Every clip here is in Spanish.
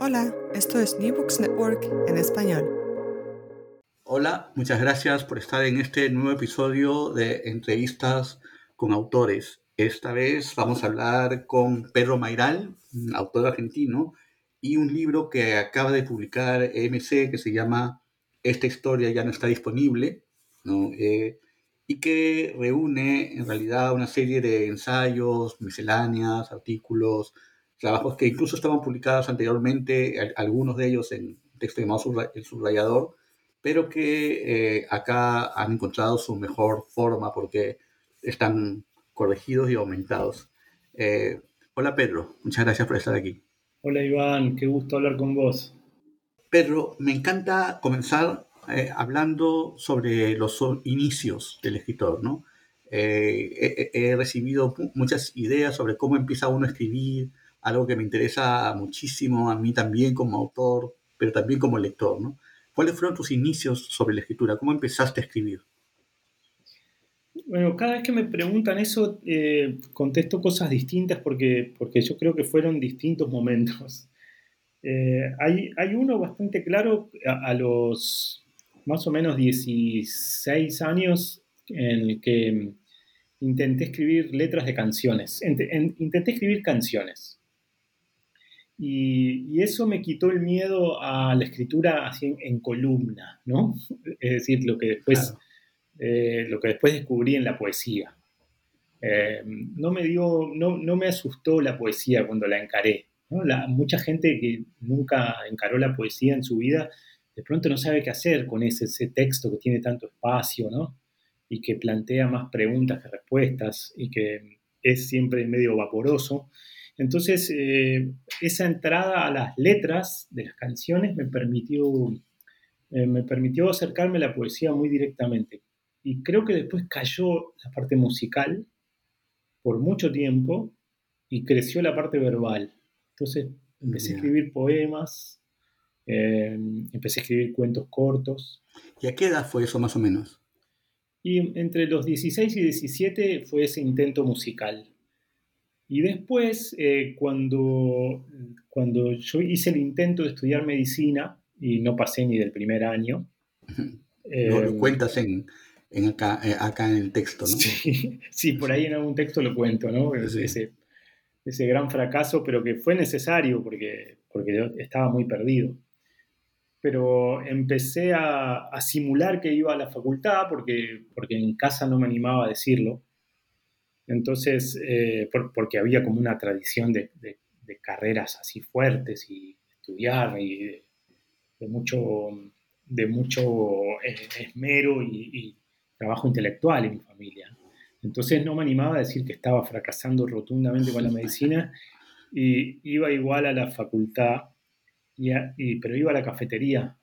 Hola, esto es New Books Network en español. Hola, muchas gracias por estar en este nuevo episodio de entrevistas con autores. Esta vez vamos a hablar con Pedro Mairal, autor argentino, y un libro que acaba de publicar EMC que se llama Esta historia ya no está disponible, ¿no? Eh, y que reúne en realidad una serie de ensayos, misceláneas, artículos, trabajos que incluso estaban publicados anteriormente, algunos de ellos en texto llamado El Subrayador, pero que eh, acá han encontrado su mejor forma porque están corregidos y aumentados. Eh, hola Pedro, muchas gracias por estar aquí. Hola Iván, qué gusto hablar con vos. Pedro, me encanta comenzar eh, hablando sobre los inicios del escritor, ¿no? he, recibido muchas ideas sobre cómo empieza uno a escribir, algo que me interesa muchísimo a mí también como autor, pero también como lector, ¿no? ¿Cuáles fueron tus inicios sobre la escritura? ¿Cómo empezaste a escribir? Bueno, cada vez que me preguntan eso, eh, contesto cosas distintas porque, porque yo creo que fueron distintos momentos. Eh, hay, hay, uno bastante claro a, los más o menos 16 años en el que intenté escribir letras de canciones. Intenté escribir canciones. Y, eso me quitó el miedo a la escritura así en, columna, ¿no? Es decir, lo que después, eh, lo que después descubrí en la poesía. Eh, no, me dio, no, no, me asustó la poesía cuando la encaré. La, mucha gente que nunca encaró la poesía en su vida, de pronto no sabe qué hacer con ese, ese texto que tiene tanto espacio, ¿no? Y que plantea más preguntas que respuestas y que es siempre medio vaporoso. Entonces, eh, esa entrada a las letras de las canciones me permitió, eh, me permitió acercarme a la poesía muy directamente. Y creo que después cayó la parte musical por mucho tiempo y creció la parte verbal. Entonces, empecé a escribir poemas, eh, empecé a escribir cuentos cortos. ¿Y a qué edad fue eso más o menos? Y entre los 16 y 17 fue ese intento musical. Y después, eh, cuando, cuando yo hice el intento de estudiar medicina y no pasé ni del primer año. lo, eh, cuentas en, en acá, eh, acá, en el texto, ¿no? Sí, por ahí en algún texto lo cuento, ¿no? Ese, ese, gran fracaso, pero que fue necesario porque, porque yo estaba muy perdido. Pero empecé a, a simular que iba a la facultad porque, porque en casa no me animaba a decirlo entonces, eh, porque había como una tradición de, carreras así fuertes y estudiar y de, mucho, de mucho eh, esmero y, trabajo intelectual en mi familia. Entonces no me animaba a decir que estaba fracasando rotundamente con la medicina y iba igual a la facultad, pero iba a la cafetería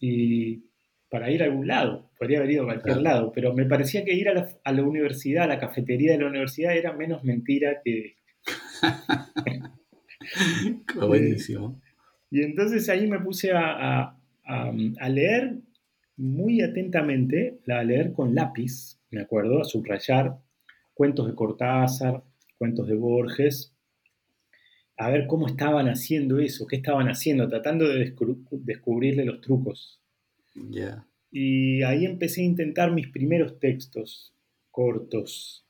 y para ir a algún lado, podría haber ido a cualquier lado, pero me parecía que ir a la, universidad, a la cafetería de la universidad, era menos mentira que... Buenísimo. Y entonces ahí me puse a, leer muy atentamente, a leer con lápiz, me acuerdo, a subrayar cuentos de Cortázar, cuentos de Borges, a ver cómo estaban haciendo eso, qué estaban haciendo, tratando de descubrirle los trucos. Y ahí empecé a intentar mis primeros textos cortos.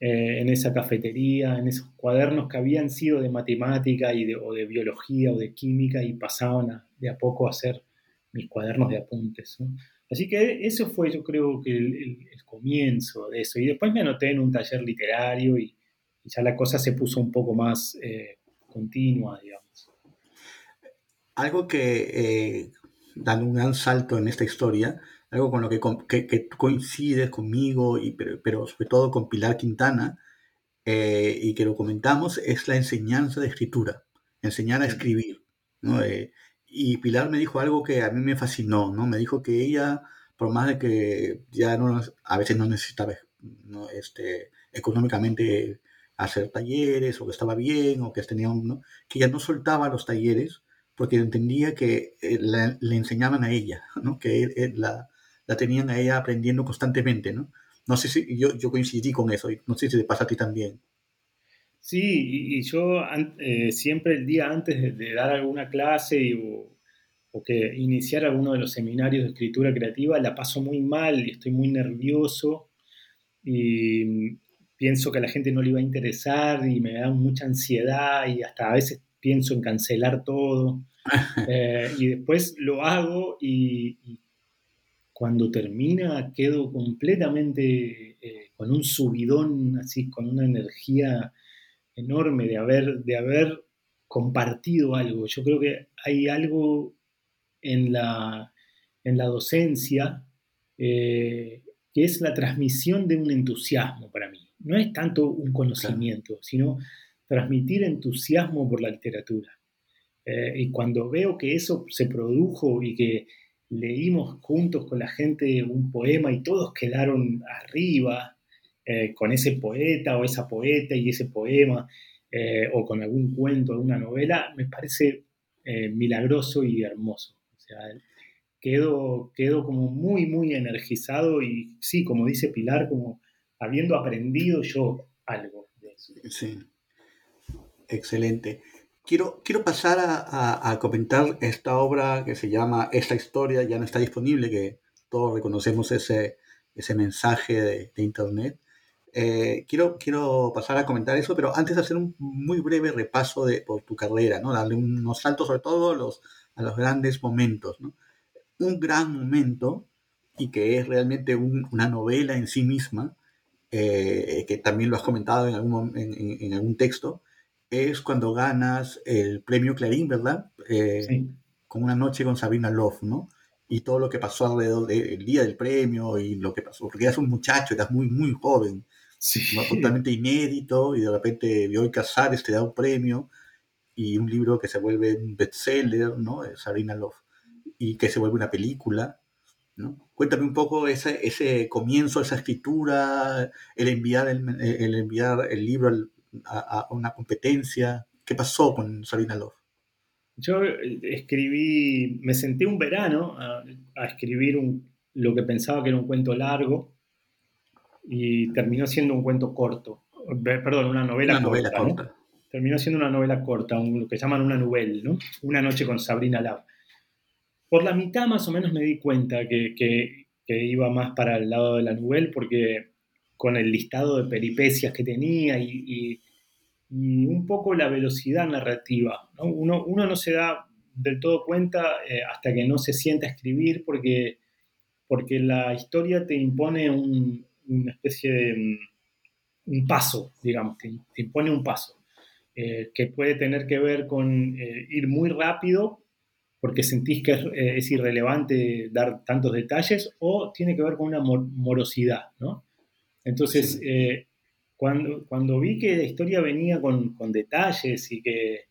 eh, en esa cafetería, en esos cuadernos que habían sido de matemática y de, o de biología o de química y pasaban de a poco a ser mis cuadernos de apuntes. Así que eso fue yo creo que el, comienzo de eso. Y después me anoté en un taller literario y, ya la cosa se puso un poco más eh, continua, digamos. Algo que, eh, dando un gran salto en esta historia, algo con lo que, que, coincides conmigo, y, pero, sobre todo con Pilar Quintana, eh, y que lo comentamos, es la enseñanza de escritura, enseñar a escribir. ¿no? Y Pilar me dijo algo que a mí me fascinó, ¿no? Me dijo que ella, por más de que ya no, a veces no necesitaba ¿no? Este, económicamente hacer talleres, o que estaba bien, o que tenía ¿no? que ella no soltaba los talleres porque entendía que eh, le enseñaban a ella, ¿no? Que la, la, tenían a ella aprendiendo constantemente, ¿no? No sé si yo, yo coincidí con eso, y no sé si te pasa a ti también. Sí, y, yo eh, siempre el día antes de, dar alguna clase o, que iniciar alguno de los seminarios de escritura creativa la paso muy mal y estoy muy nervioso y pienso que a la gente no le iba a interesar y me da mucha ansiedad y hasta a veces pienso en cancelar todo. Eh, y después lo hago y, cuando termina quedo completamente eh, con un subidón, así, con una energía enorme de haber, de haber compartido algo. Yo creo que hay algo en la, en la docencia eh, que es la transmisión de un entusiasmo para mí. No es tanto un conocimiento, sino transmitir entusiasmo por la literatura. Eh, y cuando veo que eso se produjo y que leímos juntos con la gente un poema y todos quedaron arriba, eh, con ese poeta o esa poeta y ese poema, eh, o con algún cuento, alguna novela, me parece eh, milagroso y hermoso. O sea, quedo, quedo como muy, muy energizado y sí, como dice Pilar, como habiendo aprendido yo algo de eso. Sí, excelente. Quiero, quiero pasar a, comentar esta obra que se llama Esta historia ya no está disponible, que todos reconocemos ese, ese mensaje de, de Internet. Eh, quiero, quiero pasar a comentar eso, pero antes hacer un muy breve repaso de, por tu carrera, ¿no? darle unos saltos sobre todo a los, a los grandes momentos. ¿no? Un gran momento, y que es realmente una novela en sí misma, eh, que también lo has comentado en algún, en, en, algún texto, es cuando ganas el premio Clarín, ¿verdad? Eh, sí. Con una noche con Sabrina Love, ¿no? Y todo lo que pasó alrededor del día del premio y lo que pasó, porque eras un muchacho, eras muy, muy joven totalmente inédito, y de repente Bioy Casares te da un premio y un libro que se vuelve un bestseller, ¿no? Sabrina Love, y que se vuelve una película, ¿no? Cuéntame un poco ese, ese comienzo, esa escritura, el enviar el, el enviar el libro a, una competencia. ¿Qué pasó con Sabrina Love? Yo eh, escribí, me senté un verano a, a escribir un, lo que pensaba que era un cuento largo, y terminó siendo un cuento corto, perdón, una novela, corta, Terminó siendo una novela corta, lo que llaman una novela, ¿no? Una noche con Sabrina Lab. Por la mitad más o menos me di cuenta que, que, iba más para el lado de la novela porque con el listado de peripecias que tenía y, y, un poco la velocidad narrativa. ¿no? Uno, uno, no se da del todo cuenta eh, hasta que no se sienta a escribir porque, porque la historia te impone un, una especie de mm, un paso, digamos, te, impone un paso, eh, que puede tener que ver con eh, ir muy rápido porque sentís que eh, es, irrelevante dar tantos detalles o tiene que ver con una morosidad, ¿no? Entonces, cuando, cuando vi que la historia venía con, con detalles y que,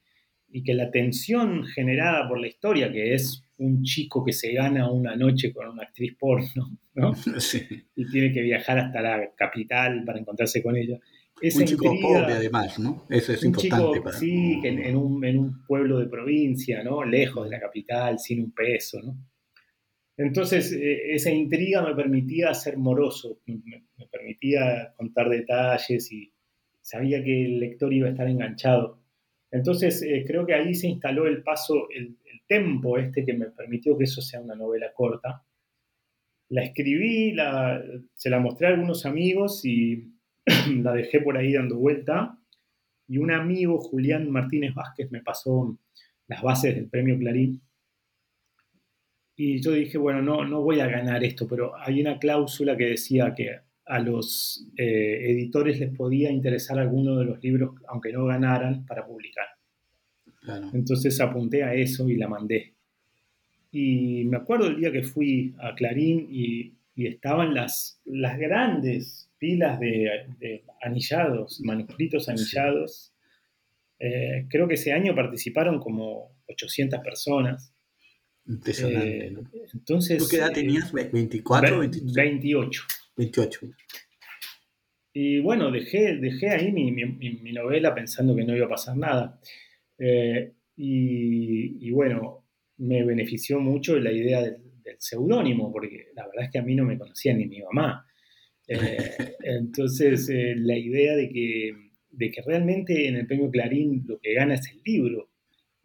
y que la tensión generada por la historia, que es un chico que se gana una noche con una actriz porno, ¿no? Y tiene que viajar hasta la capital para encontrarse con ella. un chico pobre además, ¿no? Eso es importante para Sí, que en, un, en, un, pueblo de provincia, ¿no? Lejos de la capital, sin un peso, ¿no? Entonces, eh, esa intriga me permitía ser moroso, me, permitía contar detalles y sabía que el lector iba a estar enganchado. Entonces, eh, creo que ahí se instaló el paso, el, tempo este que me permitió que eso sea una novela corta. La escribí, la, se la mostré a algunos amigos y la dejé por ahí dando vuelta y un amigo, Julián Martínez Vázquez, me pasó las bases del premio Clarín. Y yo dije, bueno, no, no voy a ganar esto, pero hay una cláusula que decía que a los eh, editores les podía interesar alguno de los libros, aunque no ganaran, para publicar. Entonces apunté a eso y la mandé. Y me acuerdo el día que fui a Clarín y, estaban las, las grandes pilas de, anillados, manuscritos anillados. Eh, creo que ese año participaron como 800 personas. Impresionante. Eh, entonces, ¿Tú qué edad tenías? ¿24? 28. 28. Y bueno, dejé, dejé ahí mi, mi, novela pensando que no iba a pasar nada. Eh, y, bueno, me benefició mucho la idea del, seudónimo, porque la verdad es que a mí no me conocía ni mi mamá. Eh, entonces, eh, la idea de que, de que realmente en el premio Clarín lo que gana es el libro.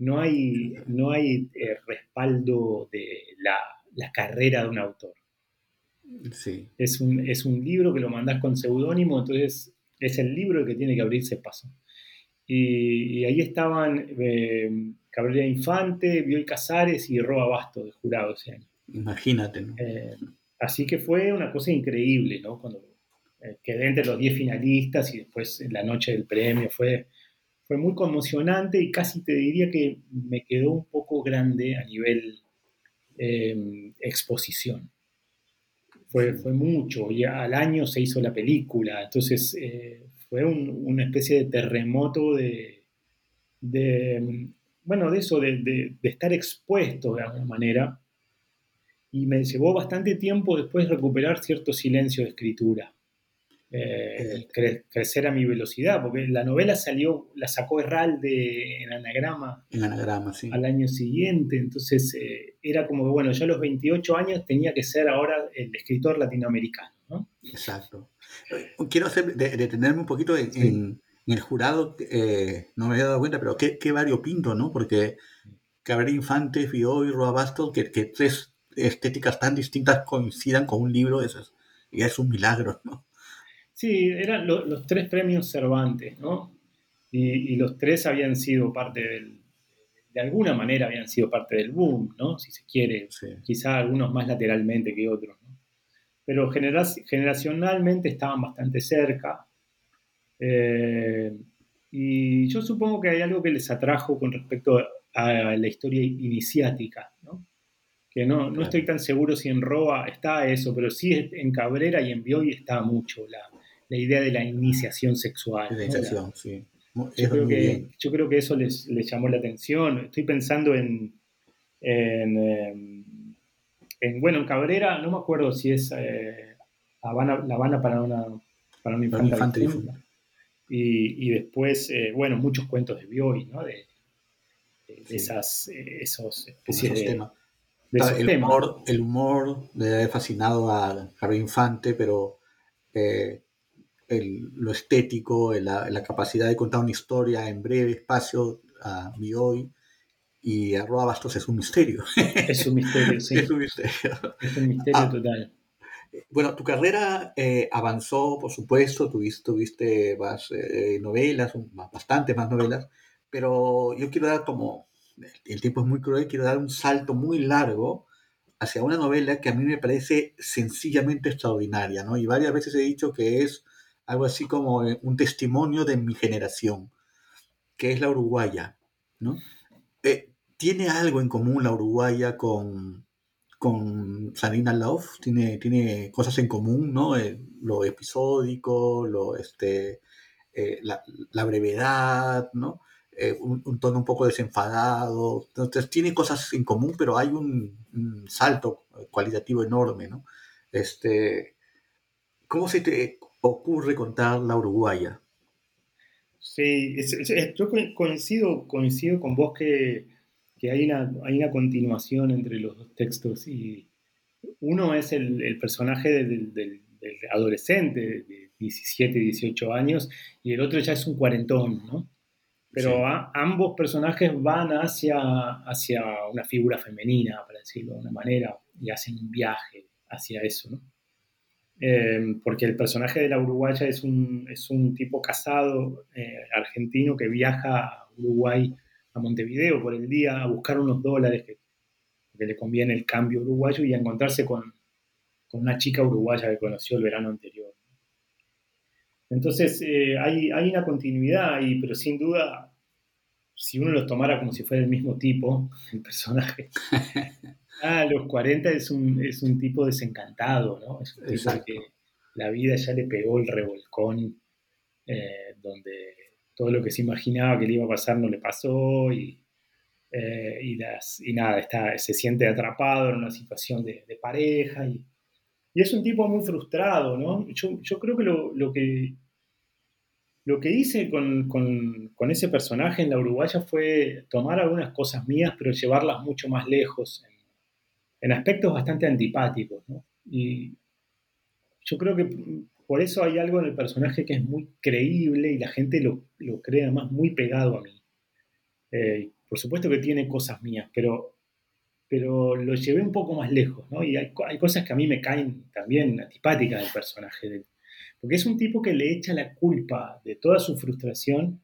No hay, no hay respaldo de la, la carrera de un autor. Es, un, es un libro que lo mandás con seudónimo, entonces es el libro el que tiene que abrirse paso. Y, ahí estaban eh, Cabrera Infante, Bioy Casares y Roa Basto de jurado ese año. Imagínate, eh, así que fue una cosa increíble, ¿no? Cuando eh, quedé entre los 10 finalistas y después en la noche del premio fue, fue muy conmocionante y casi te diría que me quedó un poco grande a nivel exposición fue, fue mucho, y al año se hizo la película, entonces eh, fue una especie de terremoto de, bueno, de eso, de, estar expuesto de alguna manera, y me llevó bastante tiempo después recuperar cierto silencio de escritura. Eh, crecer a mi velocidad, porque la novela salió, la sacó Herralde en anagrama, en anagrama sí. al año siguiente, entonces eh, era como que, bueno, yo a los 28 años tenía que ser ahora el escritor latinoamericano. ¿no? Exacto. Quiero hacer, detenerme un poquito en, el jurado, eh, no me había dado cuenta, pero qué, qué variopinto, ¿no? Porque Cabrera Infante, Fio y Roa Bastos, que, que, tres estéticas tan distintas coincidan con un libro, eso es, ya es un milagro, ¿no? Sí, eran los tres premios Cervantes, ¿no? Y, los tres habían sido parte del, de alguna manera habían sido parte del boom, ¿no? Si se quiere, quizá algunos más lateralmente que otros, ¿no? Pero generacionalmente estaban bastante cerca. Eh, y yo supongo que hay algo que les atrajo con respecto a la historia iniciática, ¿no? Que no, no estoy tan seguro si en Roa está eso, pero sí en Cabrera y en Bioy está mucho la, la idea de la iniciación sexual. iniciación, sí. Yo creo, que, yo creo, que, eso les, llamó la atención. Estoy pensando en, em, en, bueno, en Cabrera, no me acuerdo si es eh, Habana, La Habana para una, para una infante. y, y, después, eh, bueno, muchos cuentos de Bioy, ¿no? De, esas, eh, esos especies de, temas. el, humor, el humor le ha fascinado a Javier Infante, pero lo estético, la, capacidad de contar una historia en breve espacio a mi hoy y Arroba Bastos es un misterio. Es un misterio, sí. es un misterio. Es un misterio ah, total. Bueno, tu carrera eh, avanzó, por supuesto, tuviste, tuviste más eh, novelas, bastante más novelas, pero yo quiero dar como, el tiempo es muy cruel, quiero dar un salto muy largo hacia una novela que a mí me parece sencillamente extraordinaria, ¿no? Y varias veces he dicho que es algo así como eh, un testimonio de mi generación, que es la uruguaya, ¿no? Eh, ¿Tiene algo en común la uruguaya con, con Sarina Love? ¿Tiene, tiene cosas en común, ¿no? Eh, lo episódico, lo, este, la, brevedad, ¿no? Un, tono un poco desenfadado. Entonces, tiene cosas en común, pero hay un, un salto cualitativo enorme, ¿no? Este, ¿Cómo se te, ocurre contar la uruguaya. Sí, yo coincido, coincido con vos que, hay, una, hay una continuación entre los dos textos y uno es el, personaje del, adolescente de 17, 18 años y el otro ya es un cuarentón, ¿no? Pero ambos personajes van hacia, hacia una figura femenina, para decirlo de una manera, y hacen un viaje hacia eso, ¿no? Eh, porque el personaje de la uruguaya es un, es un tipo casado eh, argentino que viaja a Uruguay, a Montevideo por el día a buscar unos dólares que, que le conviene el cambio uruguayo y a encontrarse con, con una chica uruguaya que conoció el verano anterior. Entonces eh, hay, hay, una continuidad ahí, pero sin duda, si uno los tomara como si fuera el mismo tipo, el personaje, a los 40 es un, es un tipo desencantado, ¿no? Es un tipo que la vida ya le pegó el revolcón, eh, donde todo lo que se imaginaba que le iba a pasar no le pasó y, eh, y, las, y nada, está, se siente atrapado en una situación de, de pareja y, y, es un tipo muy frustrado, ¿no? Yo, yo creo que lo, lo, que lo que hice con, con, con, ese personaje en la Uruguaya fue tomar algunas cosas mías, pero llevarlas mucho más lejos, en, en aspectos bastante antipáticos, ¿no? Y yo creo que por eso hay algo en el personaje que es muy creíble y la gente lo, lo cree además muy pegado a mí. Eh, por supuesto que tiene cosas mías, pero, pero lo llevé un poco más lejos, ¿no? Y hay, hay cosas que a mí me caen también antipáticas del personaje, porque es un tipo que le echa la culpa de toda su frustración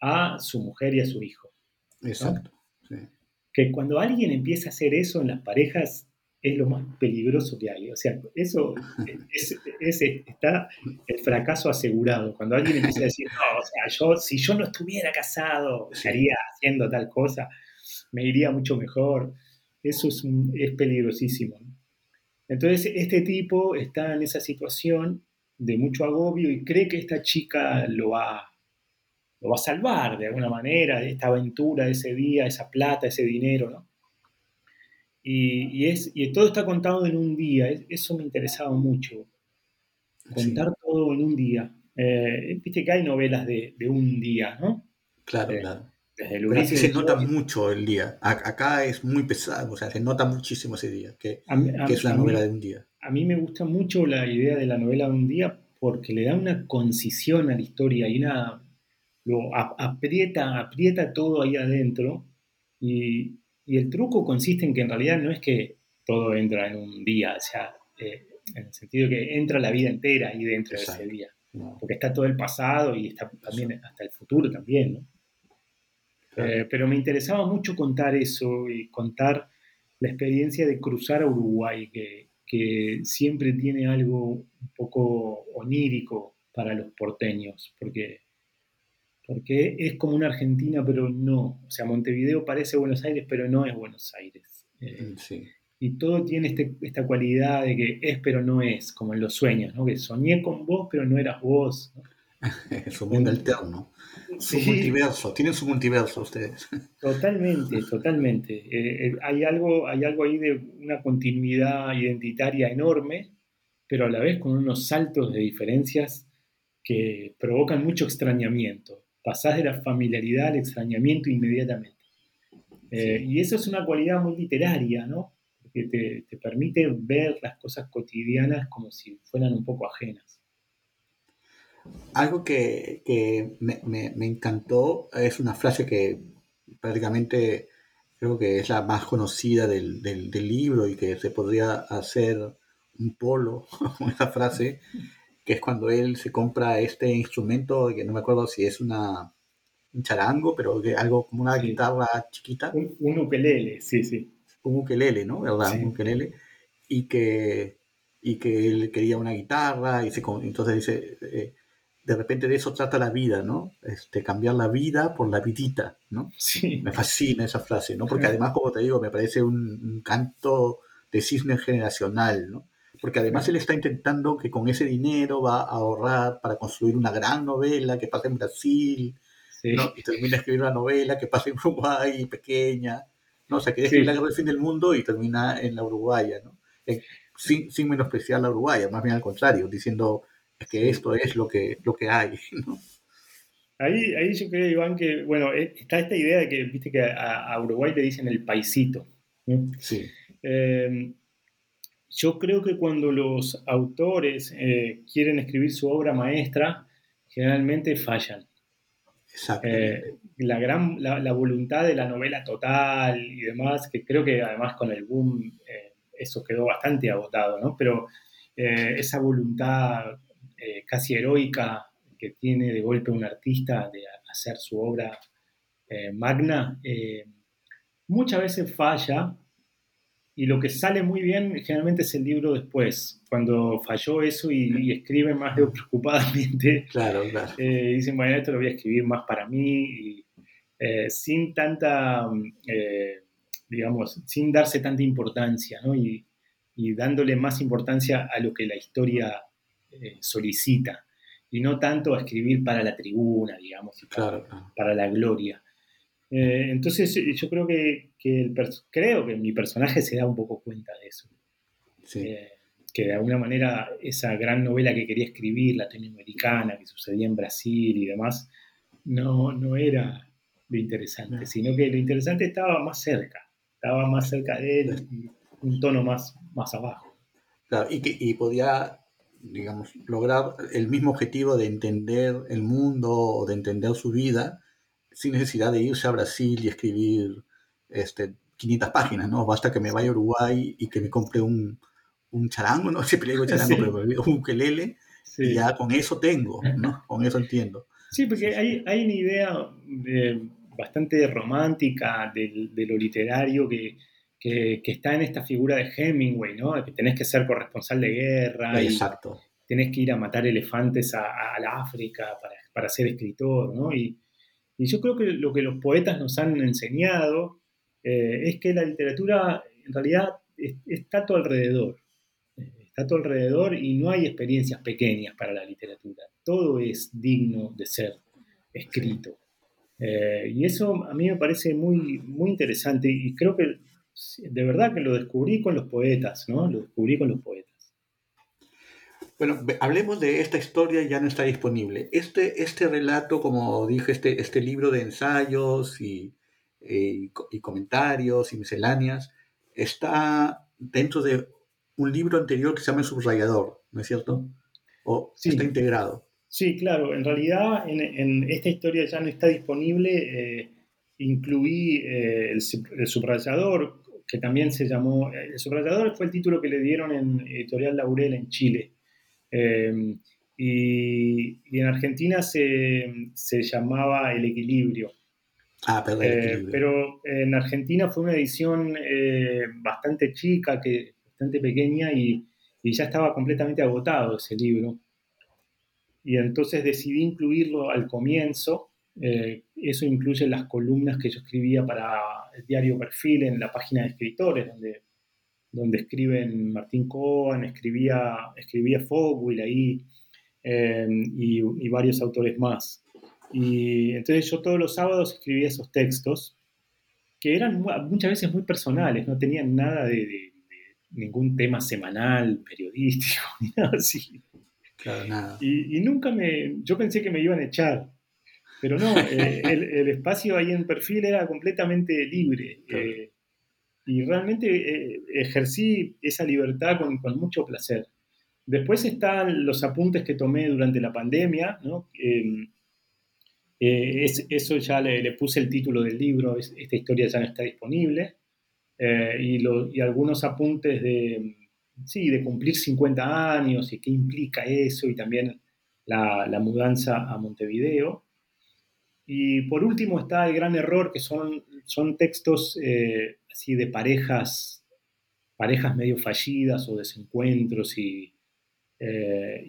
a su mujer y a su hijo. ¿no? Exacto. Sí. Que cuando alguien empieza a hacer eso en las parejas, es lo más peligroso que hay. O sea, eso es, es, está el fracaso asegurado. Cuando alguien empieza a decir, no, o sea, yo, si yo no estuviera casado, estaría haciendo tal cosa, me iría mucho mejor. Eso es, un, es peligrosísimo. Entonces, este tipo está en esa situación de mucho agobio y cree que esta chica lo va, lo va a salvar de alguna manera, de esta aventura, de ese día, esa plata, ese dinero, ¿no? Y, y, es, y todo está contado en un día, eso me interesaba mucho, contar sí. todo en un día. Eh, Viste que hay novelas de, de un día, ¿no? Claro, eh, claro. Desde el Pero se nota mucho el día. Acá es muy pesado, o sea, se nota muchísimo ese día, que, a mí, a, que es una novela mí, de un día. A mí me gusta mucho la idea de la novela de un día porque le da una concisión a la historia y una, lo aprieta, aprieta todo ahí adentro y, y el truco consiste en que en realidad no es que todo entra en un día, o sea, eh, en el sentido que entra la vida entera ahí dentro Exacto. de ese día. Porque está todo el pasado y está también Exacto. hasta el futuro también, ¿no? Claro. Eh, pero me interesaba mucho contar eso y contar la experiencia de cruzar a Uruguay, que, que siempre tiene algo un poco onírico para los porteños, porque porque es como una Argentina, pero no. O sea, Montevideo parece Buenos Aires, pero no es Buenos Aires. Eh, sí. Y todo tiene este, esta cualidad de que es, pero no es, como en los sueños, ¿no? Que soñé con vos, pero no eras vos. ¿no? es un mundo alterno. Sí. Su multiverso, tienen su multiverso ustedes. Totalmente, totalmente. Eh, eh, hay, algo, hay algo ahí de una continuidad identitaria enorme, pero a la vez con unos saltos de diferencias que provocan mucho extrañamiento pasás de la familiaridad al extrañamiento inmediatamente. Eh, y eso es una cualidad muy literaria, ¿no? Que te, te, permite ver las cosas cotidianas como si fueran un poco ajenas. Algo que, que me, me, me, encantó es una frase que prácticamente creo que es la más conocida del, del, del libro y que se podría hacer un polo con esa frase, que es cuando él se compra este instrumento, que no me acuerdo si es una, un charango, pero que algo como una sí. guitarra chiquita. Un, un, ukelele, sí, sí. Un ukelele, ¿no? ¿Verdad? Sí. Un ukelele. Y que, y que él quería una guitarra, y se, entonces dice, eh, de repente de eso trata la vida, ¿no? Este, cambiar la vida por la vidita, ¿no? Sí. Me fascina esa frase, ¿no? Porque además, como te digo, me parece un, un canto de cisne generacional, ¿no? porque además él está intentando que con ese dinero va a ahorrar para construir una gran novela que pase en Brasil, sí. ¿no? y termina de escribir una novela que pase en Uruguay, pequeña, ¿no? o sea, que deja sí. el del fin del mundo y termina en la Uruguaya, ¿no? Eh, sin, sin, menospreciar la Uruguaya, más bien al contrario, diciendo que esto es lo que, lo que hay, ¿no? Ahí, ahí yo creo, Iván, que, bueno, eh, está esta idea de que, viste, que a, a Uruguay le dicen el paisito. ¿no? Sí. Eh, yo creo que cuando los autores eh, quieren escribir su obra maestra, generalmente fallan. Eh, la, gran, la, la, voluntad de la novela total y demás, que creo que además con el boom eso quedó bastante agotado, ¿no? Pero esa voluntad eh, casi heroica que tiene de golpe un artista de hacer su obra magna, muchas veces falla y lo que sale muy bien generalmente es el libro después, cuando falló eso y, escribe más de preocupadamente. Claro, claro. dicen, bueno, esto lo voy a escribir más para mí, y, sin tanta digamos, sin darse tanta importancia, ¿no? Y, dándole más importancia a lo que la historia eh, solicita, y no tanto a escribir para la tribuna, digamos, para, la gloria. Eh, entonces yo creo que, creo que mi personaje se da un poco cuenta de eso. Eh, que de alguna manera esa gran novela que quería escribir, latinoamericana, que sucedía en Brasil y demás, no, no era lo interesante, sino que lo interesante estaba más cerca estaba más cerca de él y un tono más, más abajo. Claro, y, que, y podía, digamos, lograr el mismo objetivo de entender el mundo o de entender su vida sin necesidad de irse a Brasil y escribir este, 500 páginas, ¿no? Basta que me vaya a Uruguay y que me compre un, un charango, no siempre digo charango, pero un ukelele, y ya con eso tengo, ¿no? Con eso entiendo. Sí, porque hay, hay una idea de bastante romántica de, lo literario que, está en esta figura de Hemingway, ¿no? Que tenés que ser corresponsal de guerra. Exacto. Y tenés que ir a matar elefantes a, la África para, ser escritor, ¿no? Y, yo creo que lo que los poetas nos han enseñado eh, es que la literatura en realidad está a tu alrededor. Está a tu alrededor y no hay experiencias pequeñas para la literatura. Todo es digno de ser escrito. Eh, y eso a mí me parece muy, muy interesante y creo que de verdad que lo descubrí con los poetas, ¿no? Lo descubrí con los poetas. Bueno, hablemos de esta historia, ya no está disponible. Este, este relato, como dije, este, este libro de ensayos y, eh, y comentarios y misceláneas, está dentro de un libro anterior que se llama El Subrayador, ¿no es cierto? ¿O sí. está integrado? Sí, claro. En realidad, en, esta historia ya no está disponible. Eh, incluí eh, el, subrayador, que también se llamó. Eh, el subrayador fue el título que le dieron en Editorial Laurel en Chile. Y, en Argentina se, llamaba El Equilibrio. Ah, perdón. pero en Argentina fue una edición bastante chica, que, bastante pequeña, y ya estaba completamente agotado ese libro y entonces decidí incluirlo al comienzo. Eh, eso incluye las columnas que yo escribía para el diario Perfil en la página de escritores, donde, donde escriben Martín Cohen, escribía, escribía Fogwill ahí eh, y, varios autores más. Y entonces yo todos los sábados escribía esos textos que eran muchas veces muy personales, no tenían nada de, de ningún tema semanal, periodístico, ni nada así. Y, nunca me, yo pensé que me iban a echar, pero no, eh, el, espacio ahí en perfil era completamente libre. Eh, y realmente eh, ejercí esa libertad con, con, mucho placer. Después están los apuntes que tomé durante la pandemia, ¿no? Em, es, eso ya le, le, puse el título del libro, esta historia ya no está disponible. y, lo, y algunos apuntes de, sí, de cumplir 50 años y qué implica eso y también la, mudanza a Montevideo. Y por último está el gran error, que son, son textos eh, así de parejas, parejas medio fallidas o desencuentros y, eh,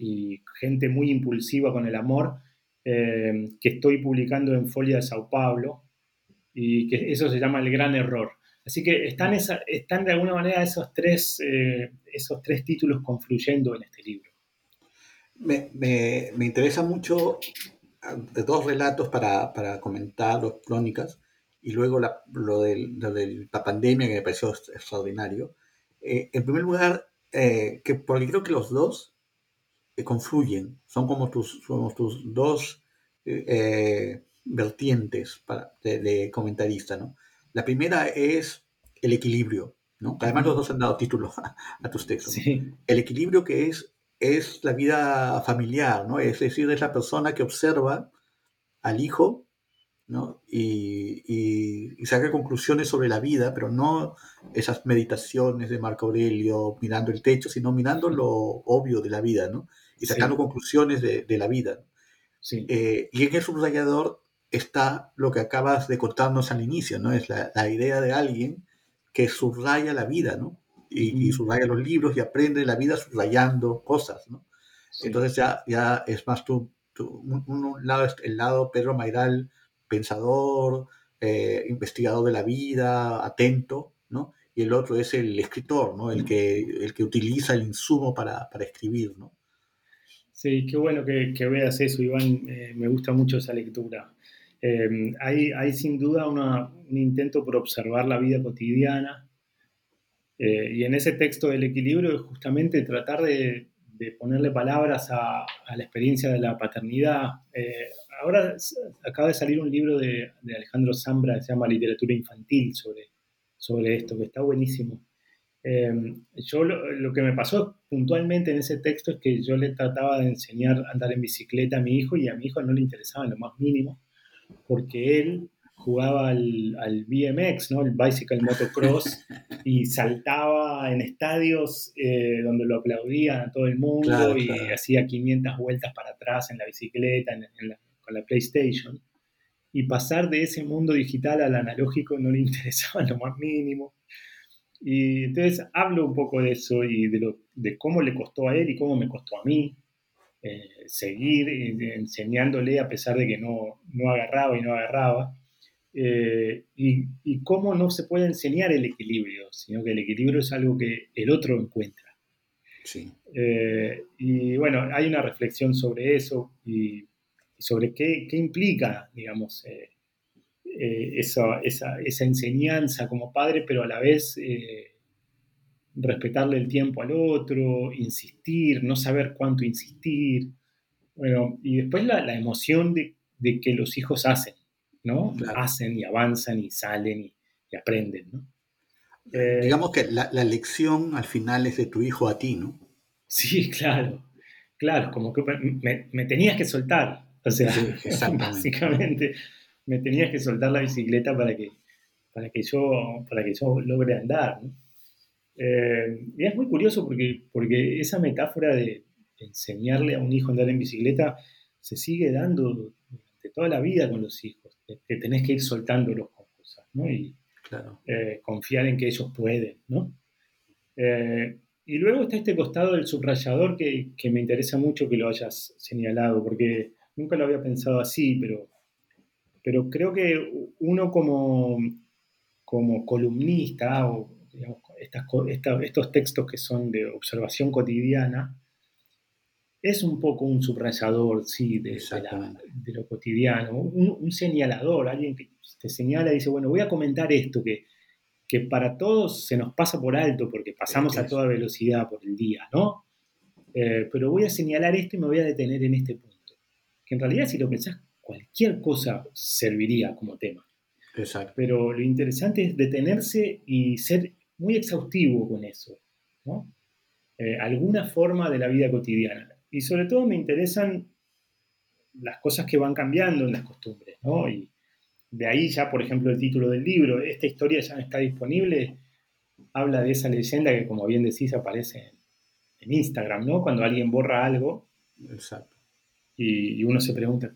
gente muy impulsiva con el amor, eh, que estoy publicando en Folia de Sao Paulo, y que eso se llama el gran error. Así que están, esa, están de alguna manera esos tres, esos tres títulos confluyendo en este libro. Me, me, me interesa mucho de dos relatos para, para comentar, dos crónicas, y luego la, lo, de, la pandemia que me pareció extraordinario. Eh, en primer lugar, eh, que porque creo que los dos confluyen, son como tus, somos tus dos vertientes para, de, de, comentarista, ¿no? La primera es el equilibrio, ¿no? Además los dos han dado título a, tus textos. El equilibrio que es, es la vida familiar, ¿no? Es decir, es la persona que observa al hijo ¿no? Y, y, saca conclusiones sobre la vida, pero no esas meditaciones de Marco Aurelio mirando el techo, sino mirando lo obvio de la vida, ¿no? Y sacando conclusiones de, de, la vida. Sí. Eh, y en el subrayador está lo que acabas de contarnos al inicio, ¿no? Es la, la idea de alguien que subraya la vida, ¿no? Y, y, subraya los libros y aprende la vida subrayando cosas, ¿no? Entonces ya, ya es más tú, un, lado, el lado Pedro Mairal, pensador, eh, investigador de la vida, atento, ¿no? Y el otro es el escritor, ¿no? El que, el que utiliza el insumo para, para escribir, ¿no? Sí, qué bueno que, que veas eso, Iván. Eh, me gusta mucho esa lectura. Eh, hay, hay, sin duda una, un intento por observar la vida cotidiana. Eh, y en ese texto del equilibrio es justamente tratar de, ponerle palabras a, la experiencia de la paternidad. Eh, ahora acaba de salir un libro de, de, Alejandro Zambra que se llama Literatura Infantil sobre, sobre esto, que está buenísimo. Eh, yo lo, lo, que me pasó puntualmente en ese texto es que yo le trataba de enseñar a andar en bicicleta a mi hijo y a mi hijo no le interesaba en lo más mínimo, porque él jugaba al, al, BMX, ¿no? el Bicycle Motocross, y saltaba en estadios eh, donde lo aplaudían a todo el mundo claro, y claro. hacía 500 vueltas para atrás en la bicicleta, en, en la, con la PlayStation. Y pasar de ese mundo digital al analógico no le interesaba en lo más mínimo. Y entonces hablo un poco de eso y de, lo, de cómo le costó a él y cómo me costó a mí eh, seguir eh, enseñándole a pesar de que no, no agarraba y no agarraba. Eh, y, y, cómo no se puede enseñar el equilibrio, sino que el equilibrio es algo que el otro encuentra. Sí. Eh, y bueno, hay una reflexión sobre eso y, y sobre qué, qué, implica, digamos, eh, esa, esa, esa, enseñanza como padre, pero a la vez respetarle el tiempo al otro, insistir, no saber cuánto insistir. Bueno, y después la, la emoción de, de que los hijos hacen. ¿No? Claro. Hacen y avanzan y salen y, y aprenden, ¿no? Eh, Digamos que la, la, lección al final es de tu hijo a ti, ¿no? Sí, claro, claro, como que me, me tenías que soltar, o sea, sí, básicamente me tenías que soltar la bicicleta para que, para que, yo, para que yo logre andar, ¿no? Eh, y es muy curioso porque, porque esa metáfora de enseñarle a un hijo a andar en bicicleta se sigue dando de toda la vida con los hijos, que tenés que ir soltándolos con cosas, ¿no? Y claro. eh, confiar en que ellos pueden, ¿no? Eh, y luego está este costado del subrayador que, que, me interesa mucho que lo hayas señalado, porque nunca lo había pensado así, pero, pero creo que uno como, como columnista, o digamos, estas, esta, estos textos que son de observación cotidiana, es un poco un subrayador, sí, de, de, la, de lo cotidiano, un, un, señalador, alguien que te señala y dice, bueno, voy a comentar esto que, que para todos se nos pasa por alto porque pasamos a toda velocidad por el día, ¿no? Eh, pero voy a señalar esto y me voy a detener en este punto. Que en realidad, si lo pensás, cualquier cosa serviría como tema. Exacto. Pero lo interesante es detenerse y ser muy exhaustivo con eso, ¿no? Eh, alguna forma de la vida cotidiana y sobre todo me interesan las cosas que van cambiando en las costumbres, ¿no? Y de ahí ya, por ejemplo, el título del libro, esta historia ya no está disponible, habla de esa leyenda que, como bien decís, aparece en Instagram, ¿no? Cuando alguien borra algo. Exacto. Y, y uno se pregunta,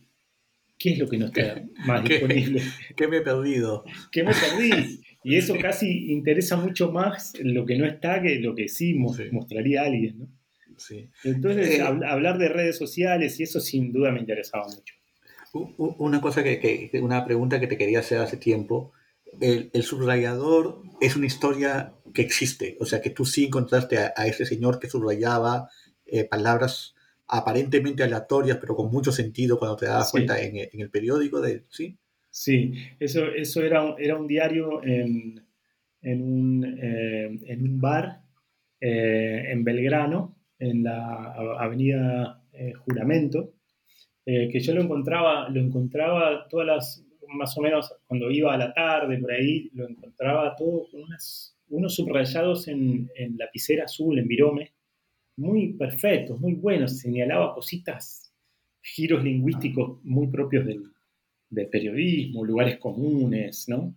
¿qué es lo que no está ¿Qué, más disponible? ¿Qué, ¿Qué, me he perdido? ¿Qué me perdí? Y eso casi interesa mucho más lo que no está que lo que sí, sí. mostraría alguien, ¿no? Sí. Entonces, eh, hablar de redes sociales y eso sin duda me interesaba mucho. Una cosa que, que, una pregunta que te quería hacer hace tiempo. El, el, subrayador es una historia que existe, o sea que tú sí encontraste a, a ese señor que subrayaba eh, palabras aparentemente aleatorias, pero con mucho sentido cuando te dabas sí. cuenta en, en, el periódico de, ¿sí? Sí, eso, eso era, era un diario en, en, un, eh, en un bar eh, en Belgrano, en la avenida eh, Juramento, eh, que yo lo encontraba, lo encontraba todas las, más o menos cuando iba a la tarde, por ahí, lo encontraba todo con unos subrayados en, en lapicera azul, en virome, muy perfectos, muy buenos, señalaba cositas, giros lingüísticos muy propios del, de periodismo, lugares comunes, ¿no?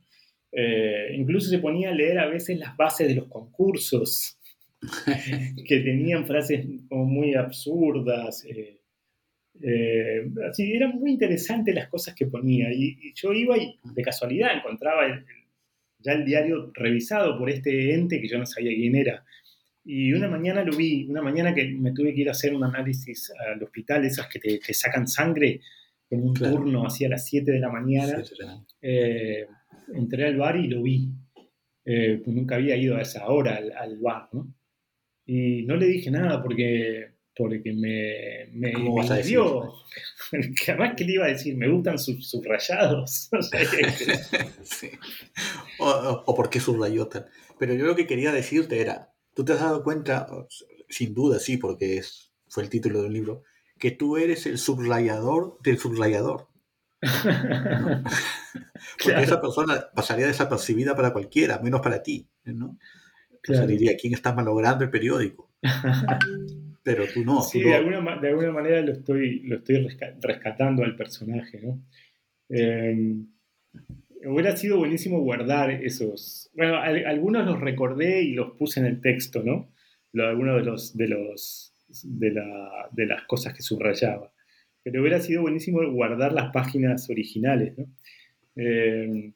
Eh, incluso se ponía a leer a veces las bases de los concursos, que tenían frases como muy absurdas. Eh, eh, así, eran muy interesantes las cosas que ponía. Y, yo iba y de casualidad encontraba ya el diario revisado por este ente que yo no sabía quién era. Y una mañana lo vi, una mañana que me tuve que ir a hacer un análisis al hospital, esas que te sacan sangre en un turno hacia las 7 de la mañana. Eh, entré al bar y lo vi. Eh, pues nunca había ido a esa hora al, bar, ¿no? Y no le dije nada porque, porque me, me, ¿Cómo vas a decir? que además que le iba a decir, me gustan sus subrayados. sí. o, o, por qué subrayotan. Pero yo lo que quería decirte era, tú te has dado cuenta, sin duda sí, porque es, fue el título del libro, que tú eres el subrayador del subrayador. Porque esa persona pasaría desapercibida para cualquiera, menos para ti, ¿no? Claro. diría, ¿quién está malogrando el periódico? Pero tú no. Sí, De, alguna, manera lo estoy, lo estoy rescatando al personaje, ¿no? Em, hubiera sido buenísimo guardar esos... Bueno, algunos los recordé y los puse en el texto, ¿no? Algunos de los, de los de, la, de, las cosas que subrayaba. Pero hubiera sido buenísimo guardar las páginas originales, ¿no? Eh,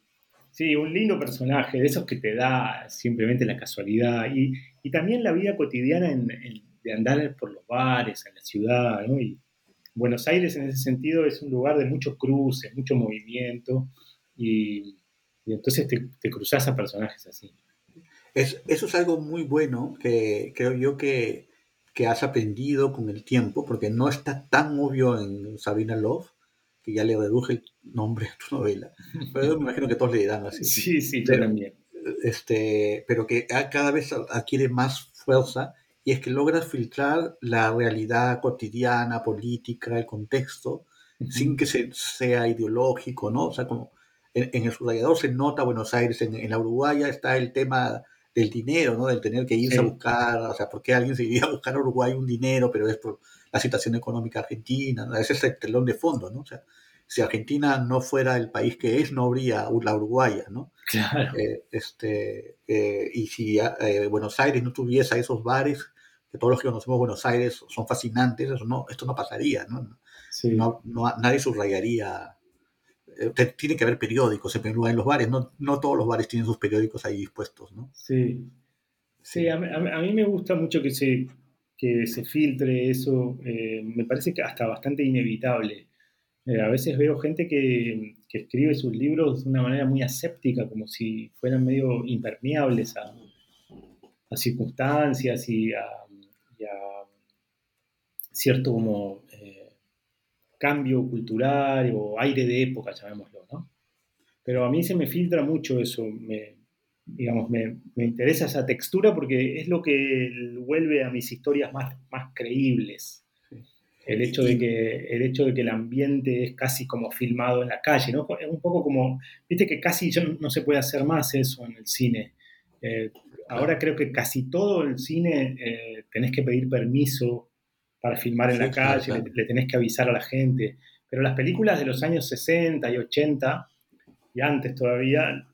sí, un lindo personaje, de esos que te da simplemente la casualidad y, y también la vida cotidiana de andar por los bares, en la ciudad, ¿no? Y Buenos Aires en ese sentido es un lugar de mucho cruce, mucho movimiento y, y entonces te, te, cruzas a personajes así. Es, eso es algo muy bueno que creo yo que que has aprendido con el tiempo, porque no está tan obvio en Sabina Love, que ya le reduje el nombre a tu novela, pero yo me imagino que todos le dirán así. Sí, sí, pero, también. Este, pero que cada vez adquiere más fuerza y es que logras filtrar la realidad cotidiana, política, el contexto, sin que se, sea ideológico, ¿no? O sea, como en, el subrayador se nota Buenos Aires, en, en la Uruguaya está el tema del dinero, ¿no? Del tener que irse a buscar, o sea, ¿por qué alguien se iría a buscar a Uruguay un dinero, pero es por la situación económica argentina? Ese es el telón de fondo, ¿no? O sea, si Argentina no fuera el país que es, no habría la Uruguaya, ¿no? Claro. Eh, este, eh, y si eh, Buenos Aires no tuviese esos bares, que todos los que conocemos Buenos Aires son fascinantes, eso no, esto no pasaría, ¿no? Sí. no, no nadie subrayaría eh, tiene que haber periódicos en lugar en los bares, no, no todos los bares tienen sus periódicos ahí dispuestos, ¿no? Sí, sí, a, mí me gusta mucho que se, que se filtre eso, eh, me parece que hasta bastante inevitable. Eh, a veces veo gente que, que, escribe sus libros de una manera muy aséptica, como si fueran medio impermeables a, a circunstancias y a, y a, cierto como cambio cultural o aire de época, llamémoslo, ¿no? Pero a mí se me filtra mucho eso, me, digamos, me, me, interesa esa textura porque es lo que vuelve a mis historias más, más creíbles. El hecho, de que, el hecho de que el ambiente es casi como filmado en la calle, ¿no? Es un poco como, viste que casi ya no se puede hacer más eso en el cine. Eh, ahora creo que casi todo el cine eh, tenés que pedir permiso para filmar en la calle, Le, tenés que avisar a la gente. Pero las películas de los años 60 y 80, y antes todavía,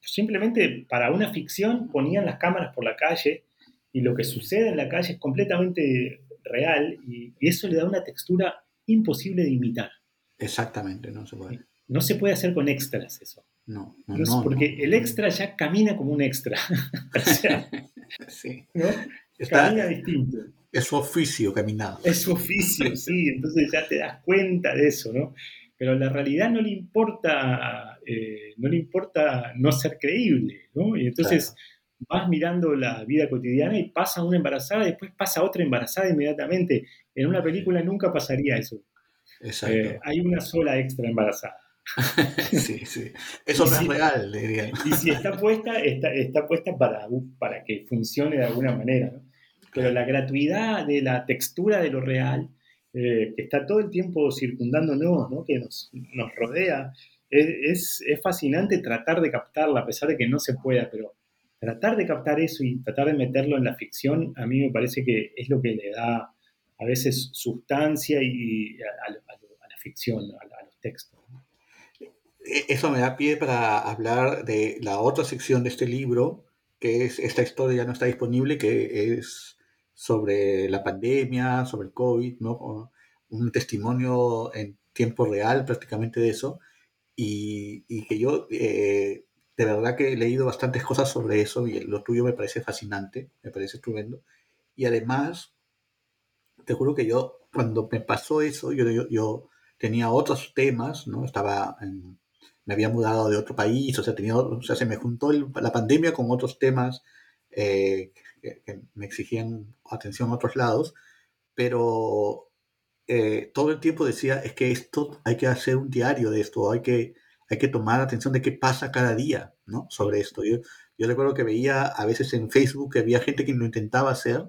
simplemente para una ficción ponían las cámaras por la calle y lo que sucede en la calle es completamente real y, eso le da una textura imposible de imitar. Exactamente, no se puede. No se puede hacer con extras eso. No, no, no Porque el extra ya camina como un extra. o sea, sí. camina distinto. Es su oficio caminar. Es su oficio, sí, entonces ya te das cuenta de eso, ¿no? Pero la realidad no le importa, eh, no le importa no ser creíble, ¿no? Y entonces vas mirando la vida cotidiana y pasa una embarazada, y después pasa otra embarazada inmediatamente. En una película nunca pasaría eso. Exacto. Eh, hay una sola extra embarazada. sí, sí. Eso no es real, diría. Y si está puesta, está, está puesta para, para que funcione de alguna manera, ¿no? pero la gratuidad de la textura de lo real, eh, que está todo el tiempo circundándonos, ¿no? que nos, nos rodea, es, es, fascinante tratar de captarla, a pesar de que no se pueda, pero tratar de captar eso y tratar de meterlo en la ficción, a mí me parece que es lo que le da a veces sustancia y, a, la ficción, a, los textos. E, eso me da pie para hablar de la otra sección de este libro, que es esta historia ya no está disponible, que es sobre la pandemia, sobre el COVID, ¿no? un testimonio en tiempo real prácticamente de eso, y, que yo eh, de verdad que he leído bastantes cosas sobre eso y lo tuyo me parece fascinante, me parece estupendo, y además, te juro que yo, cuando me pasó eso, yo, yo, tenía otros temas, ¿no? Estaba me había mudado de otro país, o sea, tenía, o sea se me juntó la pandemia con otros temas eh, que, me exigían atención a otros lados, pero eh, todo el tiempo decía, es que esto hay que hacer un diario de esto, hay que, hay que tomar atención de qué pasa cada día, ¿no? Sobre esto. Yo, yo recuerdo que veía a veces en Facebook que había gente que lo intentaba hacer,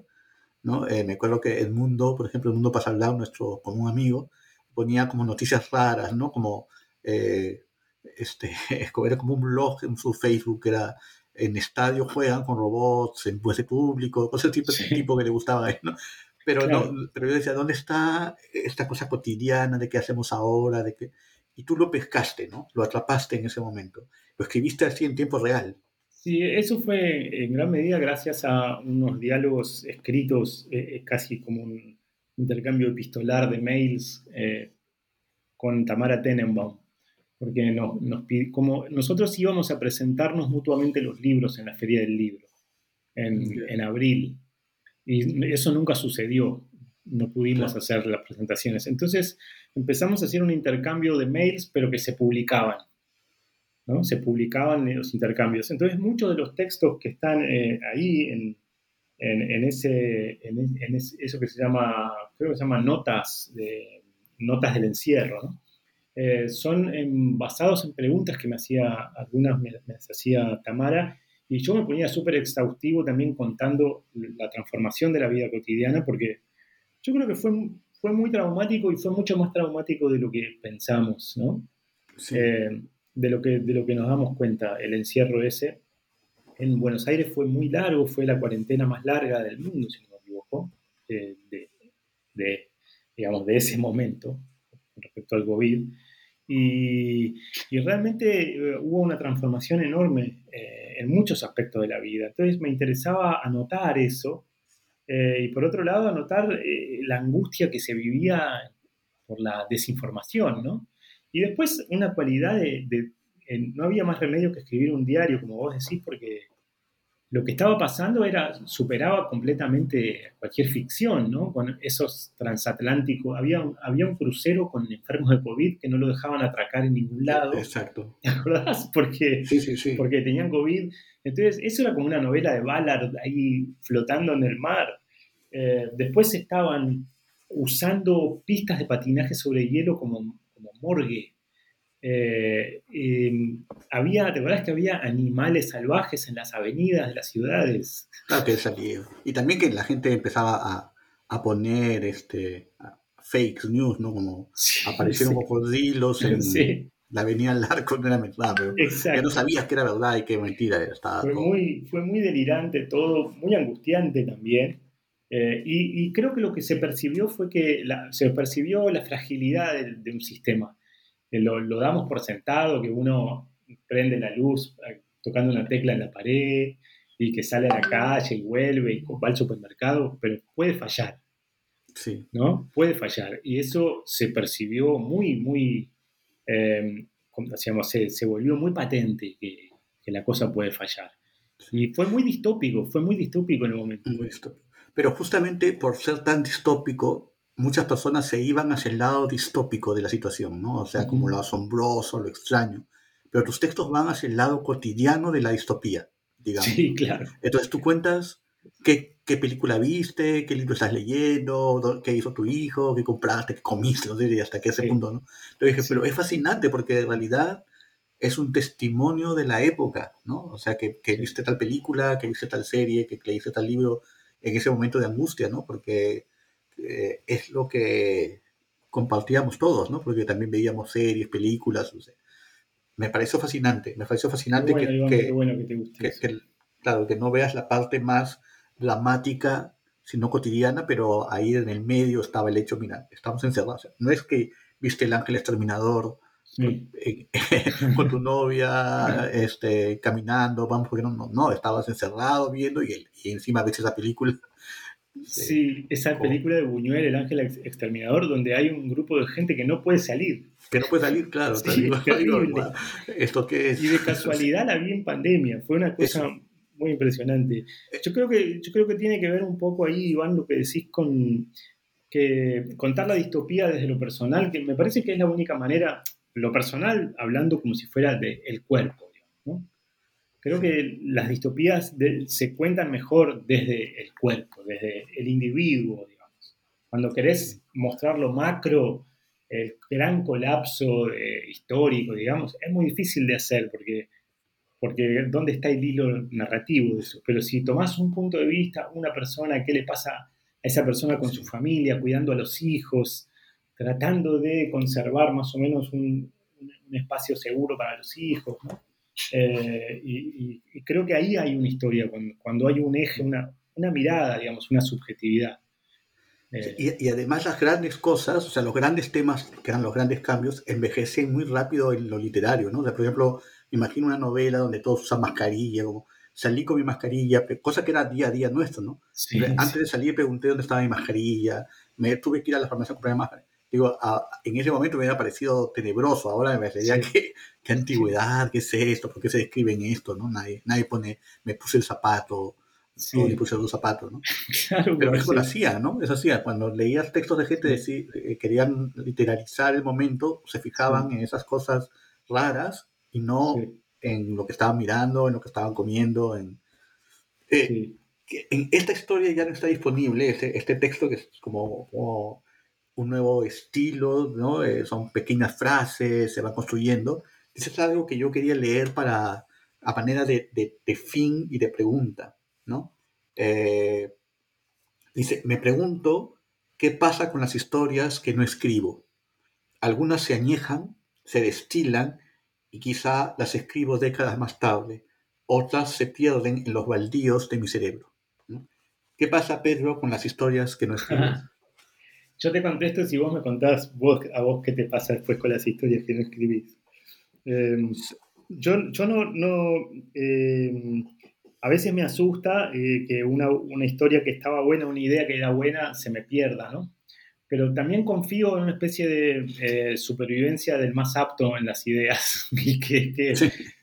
¿no? Eh, me acuerdo que El Mundo, por ejemplo, El Mundo pasa lado, nuestro común amigo, ponía como noticias raras, ¿no? Como, eh, este, era como un blog en su Facebook, era en estadio juegan con robots, en puente público, cosas tipo, tipo que le gustaba a él, ¿no? Pero, no, pero yo decía, ¿dónde está esta cosa cotidiana de qué hacemos ahora? De qué? Y tú lo pescaste, ¿no? Lo atrapaste en ese momento. Lo escribiste así en tiempo real. Sí, eso fue en gran medida gracias a unos diálogos escritos, eh, eh, casi como un intercambio epistolar de mails eh, con Tamara Tenenbaum. Porque nos, nos, como nosotros íbamos a presentarnos mutuamente los libros en la Feria del Libro en, en abril y eso nunca sucedió, no pudimos hacer las presentaciones. Entonces empezamos a hacer un intercambio de mails, pero que se publicaban. ¿no? Se publicaban los intercambios. Entonces muchos de los textos que están eh, ahí en, en, ese, en, eso que se llama, creo que se llama notas, de, notas del encierro, ¿no? Eh, son basados en preguntas que me hacía, algunas me, me hacía Tamara, y yo me ponía súper exhaustivo también contando la transformación de la vida cotidiana, porque yo creo que fue, fue muy traumático y fue mucho más traumático de lo que pensamos, ¿no? Eh, de, lo que, de lo que nos damos cuenta, el encierro ese. En Buenos Aires fue muy largo, fue la cuarentena más larga del mundo, si no me equivoco, de, de, digamos, de ese momento respecto al COVID. Y, realmente eh, hubo una transformación enorme. Eh, en muchos aspectos de la vida. Entonces me interesaba anotar eso eh, y por otro lado anotar la angustia que se vivía por la desinformación, ¿no? Y después una cualidad de, no había más remedio que escribir un diario, como vos decís, porque lo que estaba pasando era, superaba completamente cualquier ficción, ¿no? Con esos transatlánticos, había, había un crucero con enfermos de COVID que no lo dejaban atracar en ningún lado. Exacto. ¿Te acordás? Porque, sí, sí, sí. porque tenían COVID. Entonces, eso era como una novela de Ballard ahí flotando en el mar. Eh, después estaban usando pistas de patinaje sobre hielo como, como morgue. Eh, había, ¿te acuerdas que había animales salvajes en las avenidas de las ciudades? Claro que salía. Y también que la gente empezaba a, a poner este, fake news, ¿no? Como aparecieron cocodrilos en la avenida Larco, no era verdad, pero ya no sabías que era verdad y que mentira Estaba fue, muy, fue muy delirante todo, muy angustiante también. Eh, y, creo que lo que se percibió fue que se percibió la fragilidad de un sistema lo, damos por sentado, que uno prende la luz eh, tocando una tecla en la pared y que sale a la calle y vuelve y va al supermercado, pero puede fallar. Sí. ¿No? Puede fallar. Y eso se percibió muy, muy, eh, se, se, volvió muy patente que, que, la cosa puede fallar. Y fue muy distópico, fue muy distópico en el momento. Muy distópico. Pero justamente por ser tan distópico, muchas personas se iban hacia el lado distópico de la situación, ¿no? O sea, como lo asombroso, lo extraño. Pero tus textos van hacia el lado cotidiano de la distopía, digamos. Sí, claro. Entonces tú cuentas qué, qué película viste, qué libro estás leyendo, qué hizo tu hijo, qué compraste, qué comiste, no sé, hasta qué ese punto, ¿no? Entonces dije, pero es fascinante porque en realidad es un testimonio de la época, ¿no? O sea, que, que viste tal película, que viste tal serie, que leíste tal libro en ese momento de angustia, ¿no? Porque eh, es lo que compartíamos todos, ¿no? Porque también veíamos series, películas. Me pareció fascinante, me pareció fascinante que, claro, que no veas la parte más dramática, sino cotidiana, pero ahí en el medio estaba el hecho, mira, estamos encerrados. No es que viste el ángel exterminador con tu novia, este, caminando, vamos, porque no, no, estabas encerrado viendo y, y encima ves esa película. Sí, esa película de Buñuel, El Ángel Exterminador, donde hay un grupo de gente que no puede salir. Que no puede salir, claro. Sí, ¿Esto qué es? Y de casualidad la vi en pandemia, fue una cosa muy impresionante. Yo creo, que, yo creo que tiene que ver un poco ahí, Iván, lo que decís con que contar la distopía desde lo personal, que me parece que es la única manera, lo personal, hablando como si fuera del el cuerpo. Creo que las distopías se cuentan mejor desde el cuerpo, desde el individuo, digamos. Cuando querés mostrar lo macro, el gran colapso eh, histórico, digamos, es muy difícil de hacer porque, porque ¿dónde está el hilo narrativo de eso? Pero si tomás un punto de vista, una persona, qué le pasa a esa persona con su familia, cuidando a los hijos, tratando de conservar más o menos un, un espacio seguro para los hijos, ¿no? Eh, y, creo que ahí hay una historia, cuando, hay un eje, una, una, mirada, digamos, una subjetividad. Eh, y, además las grandes cosas, o sea, los grandes temas, que eran los grandes cambios, envejecen muy rápido en lo literario, ¿no? por ejemplo, me imagino una novela donde todos usan mascarilla, como salí con mi mascarilla, cosa que era día a día nuestro, ¿no? Antes de salir pregunté dónde estaba mi mascarilla, me tuve que ir a la farmacia a comprar mi mascarilla digo, en ese momento me había parecido tenebroso, ahora me parecería que, qué antigüedad, qué es esto, por qué se describe en esto, ¿no? Nadie, nadie pone, me puse el zapato, sí. o le puse los zapatos, ¿no? Claro, Pero eso lo hacía, ¿no? Eso hacía, cuando leías textos de gente que eh, querían literalizar el momento, se fijaban en esas cosas raras y no en lo que estaban mirando, en lo que estaban comiendo, en... Eh, en esta historia ya no está disponible este, este texto que es como, como un nuevo estilo, ¿no? Eh, son pequeñas frases, se van construyendo. Eso es algo que yo quería leer para, a manera de, de, fin y de pregunta, ¿no? Eh, dice, me pregunto qué pasa con las historias que no escribo. Algunas se añejan, se destilan y quizá las escribo décadas más tarde. Otras se pierden en los baldíos de mi cerebro. ¿Qué pasa, Pedro, con las historias que no escribo? Yo te contesto si vos me contás vos, a vos qué te pasa después con las historias que no escribís. Em, yo, yo no, no em, a veces me asusta eh, que una, una, historia que estaba buena, una idea que era buena, se me pierda, ¿no? Pero también confío en una especie de eh, supervivencia del más apto en las ideas y que, que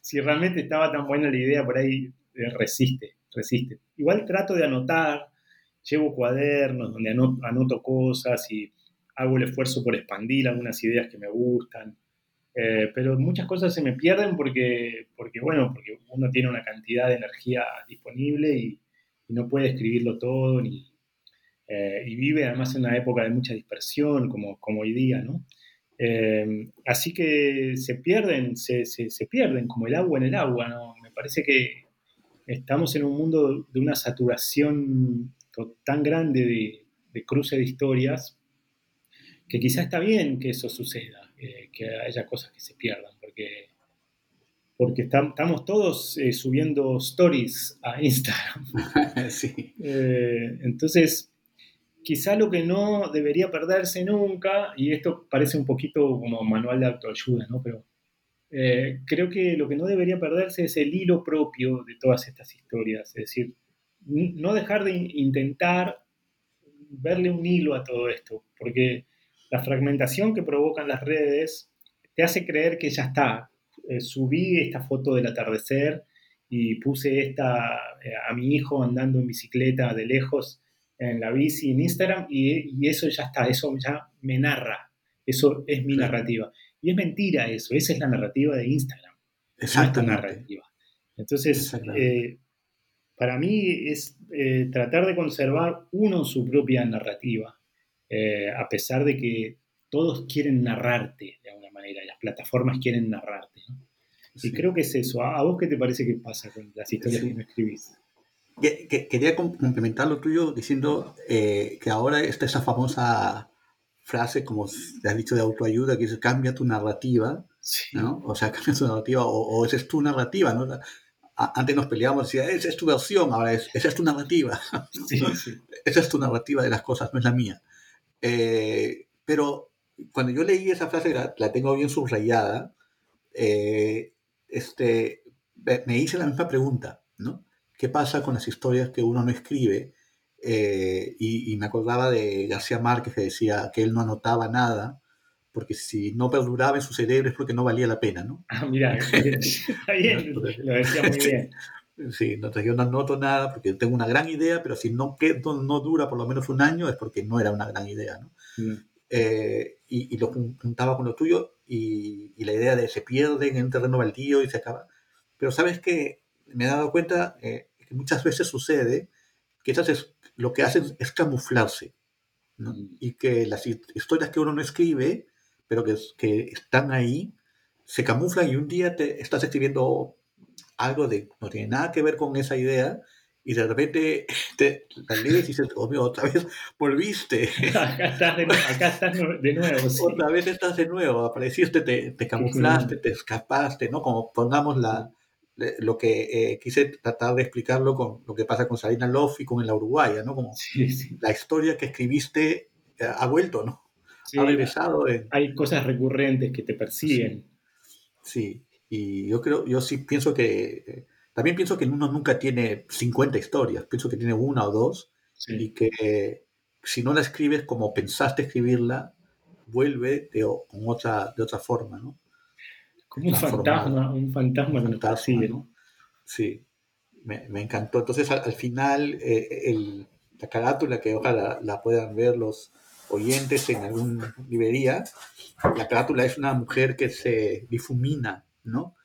si realmente estaba tan buena la idea, por ahí eh, resiste, resiste. Igual trato de anotar, llevo cuadernos donde anoto, cosas y hago el esfuerzo por expandir algunas ideas que me gustan. Eh, pero muchas cosas se me pierden porque, porque, bueno, porque uno tiene una cantidad de energía disponible y, no puede escribirlo todo, ni, eh, y vive además en una época de mucha dispersión, como, como hoy día, ¿no? Eh, así que se pierden, se, se, se, pierden como el agua en el agua, ¿no? Me parece que estamos en un mundo de una saturación tan grande de, cruce de historias que quizá está bien que eso suceda, eh, que haya cosas que se pierdan, porque, porque estamos todos eh, subiendo stories a Instagram. Eh, entonces, quizá lo que no debería perderse nunca, y esto parece un poquito como manual de autoayuda, ¿no? pero creo que lo que no debería perderse es el hilo propio de todas estas historias, es decir, no dejar de intentar verle un hilo a todo esto, porque la fragmentación que provocan las redes te hace creer que ya está. Eh, subí esta foto del atardecer y puse esta eh, a mi hijo andando en bicicleta de lejos en la bici en Instagram y, eso ya está, eso ya me narra, eso es mi narrativa. Y es mentira eso, esa es la narrativa de Instagram. Exacto. narrativa. Entonces, para mí es eh, tratar de conservar uno su propia narrativa, eh, a pesar de que todos quieren narrarte de alguna manera, las plataformas quieren narrarte. Y creo que es eso. ¿A vos qué te parece que pasa con las historias que no escribís? quería complementar lo tuyo diciendo eh, que ahora está esa famosa frase, como te has dicho, de autoayuda, que dice cambia tu narrativa, ¿no? O sea, cambia tu narrativa, o, o esa es tu narrativa, ¿no? Antes nos peleábamos y decía, esa es tu versión, ahora es, esa es tu narrativa. Esa es tu narrativa de las cosas, no es la mía. Eh, pero cuando yo leí esa frase, la, tengo bien subrayada, eh, este, me hice la misma pregunta, ¿no? ¿Qué pasa con las historias que uno no escribe? Eh, y, me acordaba de García Márquez que decía que él no anotaba nada, porque si no perduraba en su cerebro es porque no valía la pena, ¿no? Ah, mira, está bien, lo decía muy bien. Sí, entonces yo no anoto nada porque tengo una gran idea, pero si no, no dura por lo menos un año es porque no era una gran idea, ¿no? Mm. Eh, y, lo juntaba con lo tuyo y, la idea de se pierde en un terreno baldío y se acaba. Pero sabes que me he dado cuenta eh, que muchas veces sucede que esas lo que hacen es camuflarse. ¿no? Mm. Y que las historias que uno no escribe, pero que, que están ahí, se camuflan y un día te estás escribiendo algo de no tiene nada que ver con esa idea y de repente te la lees y dices, oh, otra vez volviste. Acá estás de, acá estás de nuevo. Otra vez estás de nuevo, apareciste, te, te camuflaste, te escapaste, ¿no? Como pongamos la, lo que eh, quise tratar de explicarlo con lo que pasa con Salina Love y con la Uruguaya, ¿no? Como la historia que escribiste eh, ha vuelto, ¿no? Ha regresado. Hay cosas recurrentes que te persiguen. Sí, y yo creo, yo sí pienso que, también pienso que uno nunca tiene 50 historias, pienso que tiene una o dos, y que si no la escribes como pensaste escribirla, vuelve de, con otra, de otra forma, ¿no? Como un fantasma, un fantasma, ¿no? Sí, me, me, encantó. Entonces, al, final, eh, el, la carátula, que ojalá la, puedan ver los oyentes en alguna librería, la carátula es una mujer que se difumina, ¿no?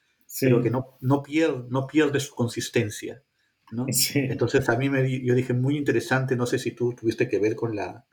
Pero que no, no, pierde, no pierde su consistencia, ¿no? Entonces, a mí me, yo dije, muy interesante, no sé si tú tuviste que ver con la,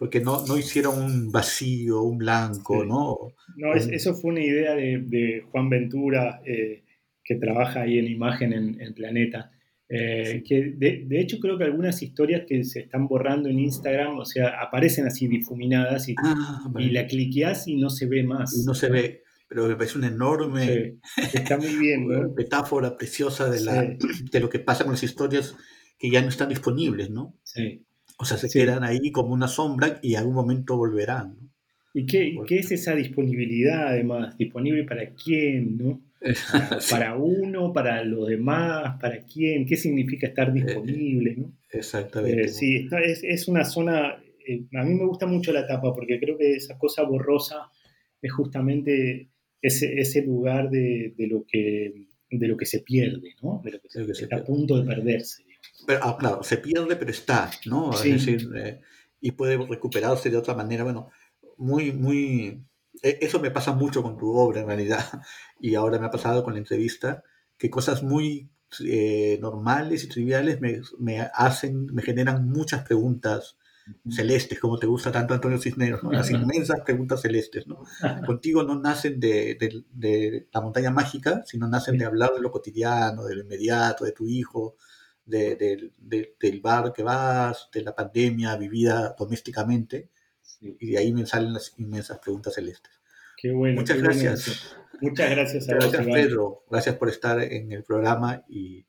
porque no, no hicieron un vacío, un blanco, ¿no? No, eso fue una idea de, Juan Ventura, eh, que trabaja ahí en imagen en, Planeta. Eh, que de, hecho creo que algunas historias que se están borrando en Instagram, o sea, aparecen así difuminadas y, ah, y la cliqueas y no se ve más. Y no se ve, pero me parece una enorme está muy bien, metáfora preciosa de, la, de lo que pasa con las historias que ya no están disponibles, ¿no? Sí. O sea, se quedan ahí como una sombra y algún momento volverán. ¿no? ¿Y qué, qué, es esa disponibilidad además? ¿Disponible para quién? ¿no? Para, uno, para los demás, para quién? ¿Qué significa estar eh, disponible? ¿no? Exactamente. Eh, sí, es, es, una zona, eh, a mí me gusta mucho la tapa porque creo que esa cosa borrosa es justamente ese, ese lugar de, de, lo que, de lo que se pierde, ¿no? de lo que, se, está a punto de perderse. Pero, ah, claro, se pierde, pero está, ¿no? Es decir, eh, y puede recuperarse de otra manera. Bueno, muy, muy. E, eso me pasa mucho con tu obra, en realidad. Y ahora me ha pasado con la entrevista, que cosas muy eh, normales y triviales me, me, hacen, me generan muchas preguntas celestes, como te gusta tanto Antonio Cisneros, ¿no? las inmensas preguntas celestes. ¿no? Contigo no nacen de, de, de, la montaña mágica, sino nacen de hablar de lo cotidiano, de lo inmediato, de tu hijo, del bar que vas, de la pandemia vivida domésticamente, y de ahí me salen las inmensas preguntas celestes. Qué bueno. Muchas gracias. Muchas gracias a Gracias, Pedro. Gracias por estar en el programa y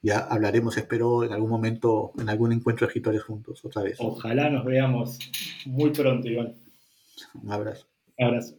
ya hablaremos, espero, en algún momento, en algún encuentro de escritores juntos, otra vez. Ojalá nos veamos muy pronto, Iván. Un abrazo. Un abrazo.